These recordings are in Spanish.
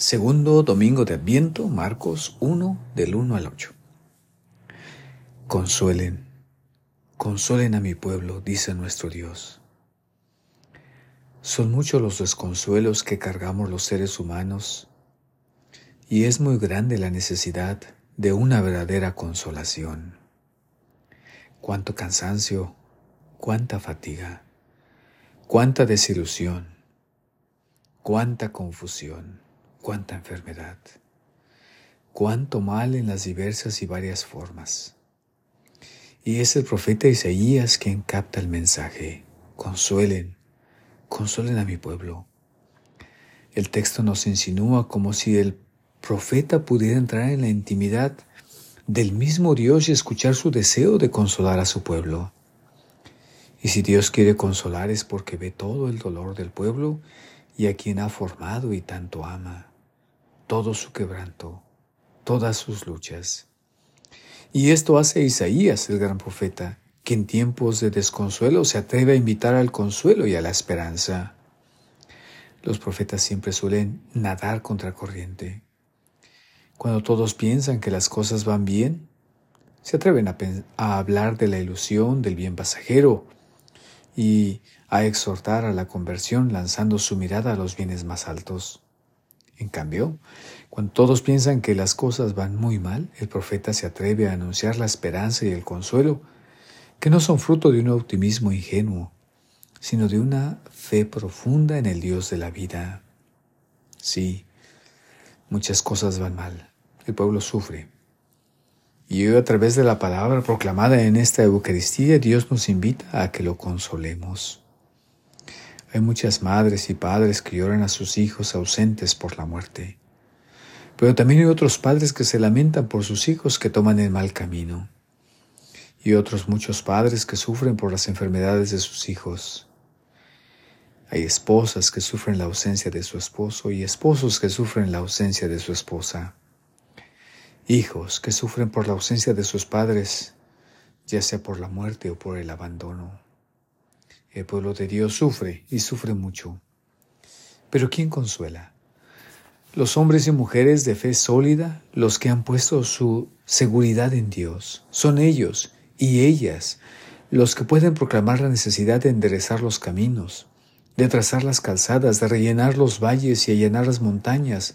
Segundo domingo de Adviento, Marcos 1, del 1 al 8. Consuelen, consuelen a mi pueblo, dice nuestro Dios. Son muchos los desconsuelos que cargamos los seres humanos y es muy grande la necesidad de una verdadera consolación. Cuánto cansancio, cuánta fatiga, cuánta desilusión, cuánta confusión cuánta enfermedad, cuánto mal en las diversas y varias formas. Y es el profeta Isaías quien capta el mensaje. Consuelen, consuelen a mi pueblo. El texto nos insinúa como si el profeta pudiera entrar en la intimidad del mismo Dios y escuchar su deseo de consolar a su pueblo. Y si Dios quiere consolar es porque ve todo el dolor del pueblo y a quien ha formado y tanto ama todo su quebranto, todas sus luchas. Y esto hace Isaías, el gran profeta, que en tiempos de desconsuelo se atreve a invitar al consuelo y a la esperanza. Los profetas siempre suelen nadar contra corriente. Cuando todos piensan que las cosas van bien, se atreven a, a, hablar de la ilusión del bien pasajero y a exhortar a la conversión lanzando su mirada a los bienes más altos. En cambio, cuando todos piensan que las cosas van muy mal, el profeta se atreve a anunciar la esperanza y el consuelo, que no son fruto de un optimismo ingenuo, sino de una fe profunda en el Dios de la vida. Sí, muchas cosas van mal, el pueblo sufre. Y hoy a través de la palabra proclamada en esta Eucaristía, Dios nos invita a que lo consolemos. Hay muchas madres y padres que lloran a sus hijos ausentes por la muerte. Pero también hay otros padres que se lamentan por sus hijos que toman el mal camino. Y otros muchos padres que sufren por las enfermedades de sus hijos. Hay esposas que sufren la ausencia de su esposo y esposos que sufren la ausencia de su esposa. Hijos que sufren por la ausencia de sus padres, ya sea por la muerte o por el abandono. El pueblo de Dios sufre y sufre mucho. Pero ¿quién consuela? Los hombres y mujeres de fe sólida, los que han puesto su seguridad en Dios, son ellos y ellas los que pueden proclamar la necesidad de enderezar los caminos, de trazar las calzadas, de rellenar los valles y allanar las montañas,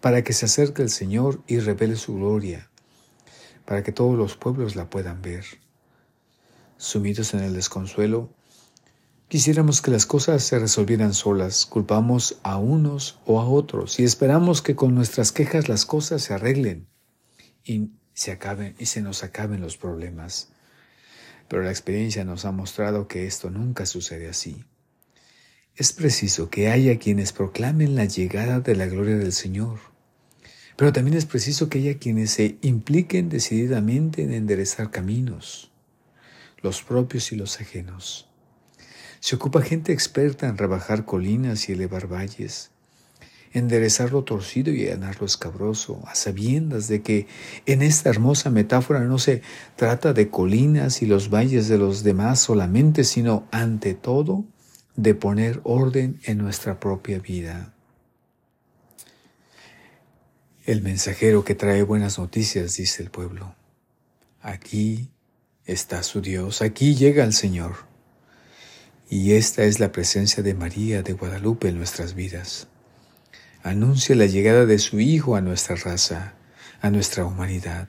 para que se acerque el Señor y revele su gloria, para que todos los pueblos la puedan ver. Sumidos en el desconsuelo, Quisiéramos que las cosas se resolvieran solas, culpamos a unos o a otros y esperamos que con nuestras quejas las cosas se arreglen y se acaben y se nos acaben los problemas. Pero la experiencia nos ha mostrado que esto nunca sucede así. Es preciso que haya quienes proclamen la llegada de la gloria del Señor, pero también es preciso que haya quienes se impliquen decididamente en enderezar caminos, los propios y los ajenos. Se ocupa gente experta en rebajar colinas y elevar valles, enderezar lo torcido y allanar lo escabroso, a sabiendas de que en esta hermosa metáfora no se trata de colinas y los valles de los demás solamente, sino ante todo de poner orden en nuestra propia vida. El mensajero que trae buenas noticias, dice el pueblo. Aquí está su Dios, aquí llega el Señor. Y esta es la presencia de María de Guadalupe en nuestras vidas. Anuncia la llegada de su Hijo a nuestra raza, a nuestra humanidad,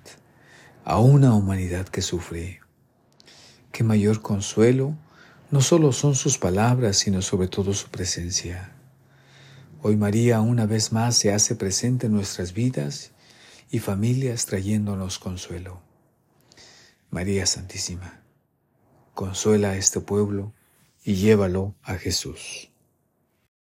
a una humanidad que sufre. Qué mayor consuelo no solo son sus palabras, sino sobre todo su presencia. Hoy María una vez más se hace presente en nuestras vidas y familias trayéndonos consuelo. María Santísima, consuela a este pueblo y llévalo a Jesús.